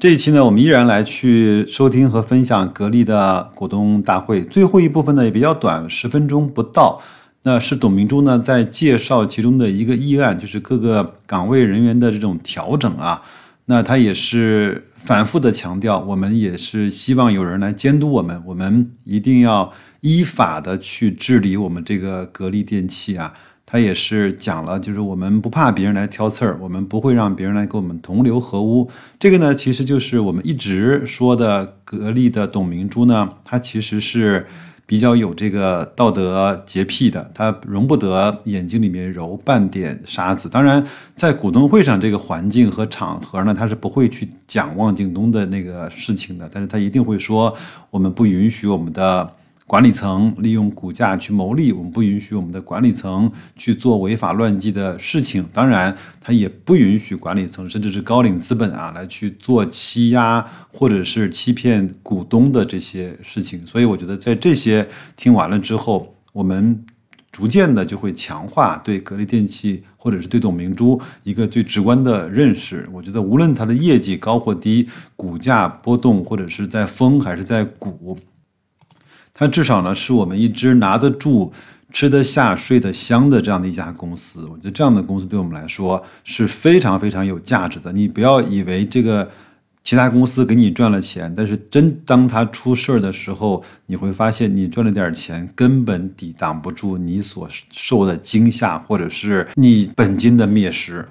这一期呢，我们依然来去收听和分享格力的股东大会，最后一部分呢也比较短，十分钟不到。那是董明珠呢在介绍其中的一个议案，就是各个岗位人员的这种调整啊。那他也是反复的强调，我们也是希望有人来监督我们，我们一定要依法的去治理我们这个格力电器啊。他也是讲了，就是我们不怕别人来挑刺儿，我们不会让别人来跟我们同流合污。这个呢，其实就是我们一直说的格力的董明珠呢，她其实是。比较有这个道德洁癖的，她容不得眼睛里面揉半点沙子。当然，在股东会上这个环境和场合呢，她是不会去讲望京东的那个事情的，但是她一定会说，我们不允许我们的。管理层利用股价去牟利，我们不允许我们的管理层去做违法乱纪的事情。当然，他也不允许管理层甚至是高瓴资本啊来去做欺压或者是欺骗股东的这些事情。所以，我觉得在这些听完了之后，我们逐渐的就会强化对格力电器或者是对董明珠一个最直观的认识。我觉得，无论它的业绩高或低，股价波动或者是在风还是在鼓。它至少呢，是我们一直拿得住、吃得下、睡得香的这样的一家公司。我觉得这样的公司对我们来说是非常非常有价值的。你不要以为这个其他公司给你赚了钱，但是真当它出事儿的时候，你会发现你赚了点钱根本抵挡不住你所受的惊吓，或者是你本金的灭失。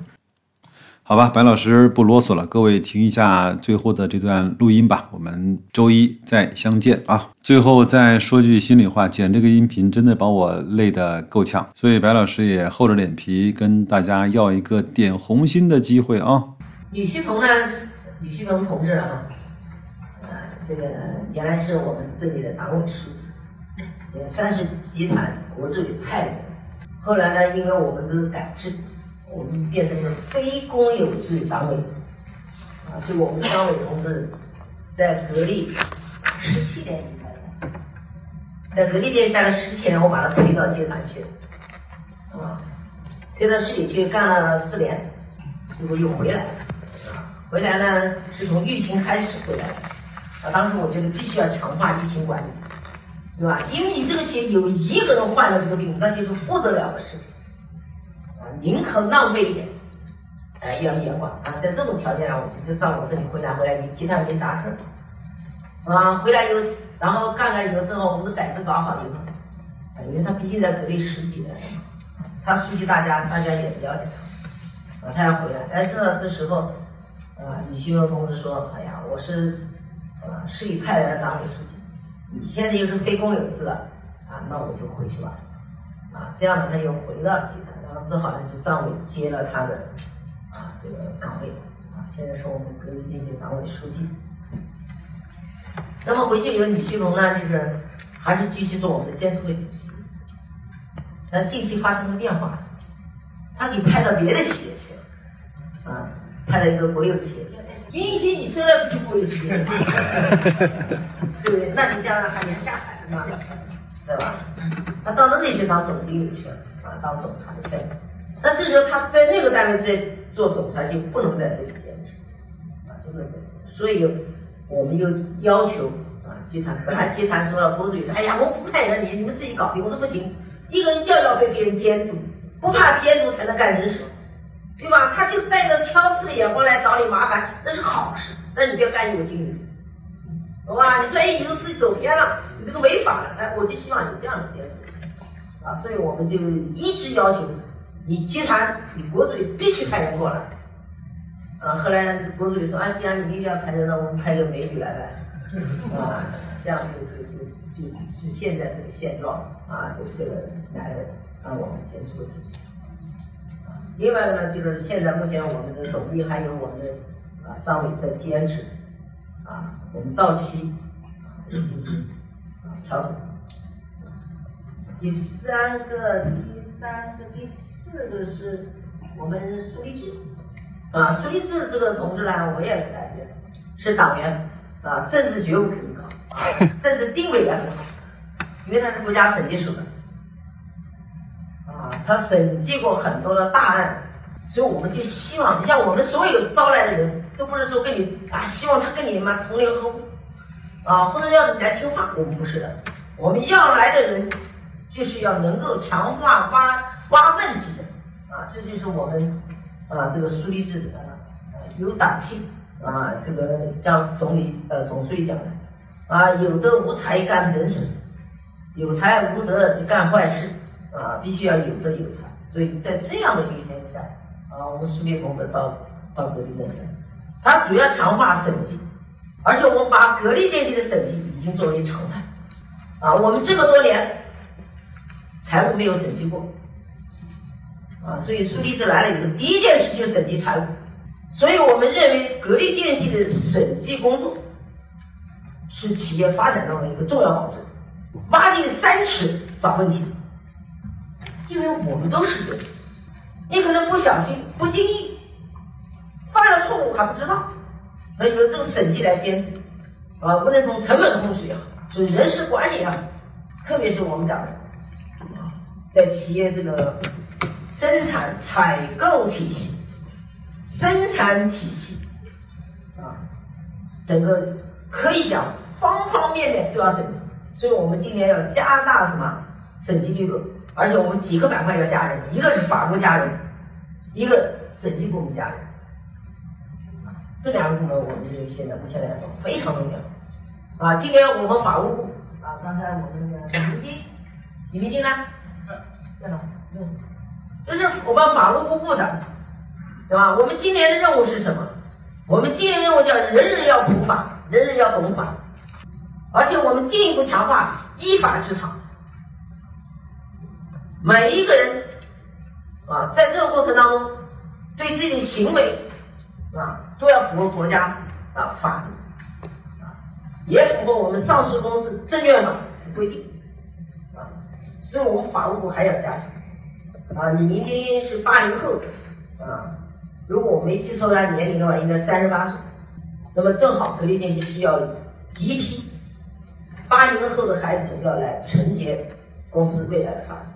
好吧，白老师不啰嗦了，各位听一下最后的这段录音吧。我们周一再相见啊！最后再说句心里话，剪这个音频真的把我累得够呛，所以白老师也厚着脸皮跟大家要一个点红心的机会啊。李旭鹏呢？李旭鹏同志啊，呃，这个原来是我们这里的党委书记，也算是集团国资委派的。后来呢，因为我们都改制。我们变成了非公有制党委，啊，就我们党委同志在格力十七年离开的，在格力店待了十七年，我把他推到集团去，啊，推到市里去干了四年，结果又回来了，啊，回来呢是从疫情开始回来的，啊，当时我觉得必须要强化疫情管理，对吧？因为你这个企业有一个人患了这个病，那就是不得了的事情。宁可浪费一点，哎，要严管啊！在这种条件下，我就就上我这里回来，回来你其他没啥事儿，啊，回来以后，然后干了以后之后，我们的改制搞好以后，因为他毕竟在格力十几年，他熟悉大家，大家也了解他，啊，他要回来，但是呢这时候，啊，李新文同志说，哎呀，我是，啊，市里派来的党委书记，你现在又是非公有制的，啊，那我就回去吧，啊，这样呢，他又回到了集团。然后正好呢，就张伟接了他的啊这个岗位啊，现在是我们格力电器党委书记。那么回去以后，李旭鹏呢，就是还是继续做我们的监事会主席。但近期发生了变化，他给派到别的企业去了啊，派到一个国有企业去。允许你生来不就国有企业吗？对不对？那你将来还能下海呢，对吧？他到了那些当总经理去了。当总裁去，那这时候他在那个单位在做总裁就不能在这里坚持，啊，就不能。所以我们就要求啊，集团本来集团说了，郭主席说，哎呀，我不派人，你你们自己搞定。我说不行，一个人就要被别人监督，不怕监督才能干人事，对吧？他就带着挑刺眼光来找你麻烦，那是好事，但是你不要干预我经理，好吧？你说哎，你这个事走偏了，你这个违法了，哎，我就希望有这样的监督。啊，所以我们就一直要求你集团，你国主必须派人过来。啊，后来国主席说啊，既然你一定要派人，那我们派个美女来呗。啊，这样就就就就是现在这个现状啊，就这个来啊我们监事会主席。啊，另外呢，就是现在目前我们的董秘还有我们的啊张伟在坚持啊，我们到期啊进行啊调整。第三个、第三个、第四个是我们苏立志，啊，苏立志这个同志呢，我也感觉是党员，啊，政治觉悟很高，政治定位也很好，因为他是国家审计署的，啊，他审计过很多的大案，所以我们就希望，像我们所有招来的人都不是说跟你啊，希望他跟你嘛同流合污，啊，或者要你来听话，我们不是的，我们要来的人。就是要能够强化挖挖问题的啊，这就是我们啊这个苏立志啊有党性啊，这个像总理呃总书记讲的啊，有德无才干人事，有才无德就干坏事啊，必须要有德有才。所以在这样的一个前提下啊，我们苏立同志到到格力电器，他主要强化审计，而且我们把格力电器的审计已经作为常态啊，我们这么多年。财务没有审计过，啊，所以苏立志来了以后，第一件事就审计财务，所以我们认为格力电器的审计工作是企业发展中的一个重要保证，挖进三尺找问题，因为我们都是人，你可能不小心、不经意犯了错误还不知道，那由这个审计来监督，啊，无论从成本控制也好，从人事管理也好，特别是我们讲的。在企业这个生产采购体系、生产体系啊，整个可以讲方方面面都要审计，所以我们今年要加大什么审计力度，而且我们几个板块要加人，一个是法务加人，一个审计部门加人，这两个部门我们就现在目前来说非常重要啊。今年我们法务部啊，刚才我们的李明金，李明金呢？在哪？嗯，这是我们法务部部长，对吧？我们今年的任务是什么？我们今年任务叫人人要普法，人人要懂法，而且我们进一步强化依法治厂。每一个人啊，在这个过程当中，对自己的行为啊，都要符合国家啊法律啊，也符合我们上市公司证券法的规定。所以我们法务部还要加强啊！你明天是八零后啊，如果我没记错他年龄的话，应该三十八岁。那么正好格力电器需要一批八零后的孩子要来承接公司未来的发展，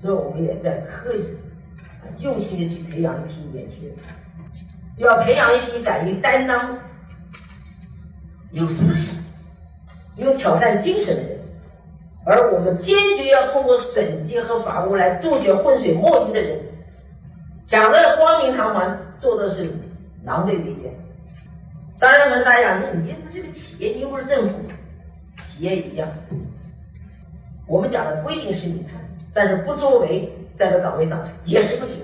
所以我们也在刻意啊用心的去培养一批年轻人，要培养一批敢于担当、有思想、有挑战精神的人。而我们坚决要通过审计和法务来杜绝浑水摸鱼的人，讲的光明堂皇，做的是狼狈为奸。当然，可能大家讲，你这个企业，你又不是政府，企业一样。我们讲的规定是你谈，但是不作为在这岗位上也是不行。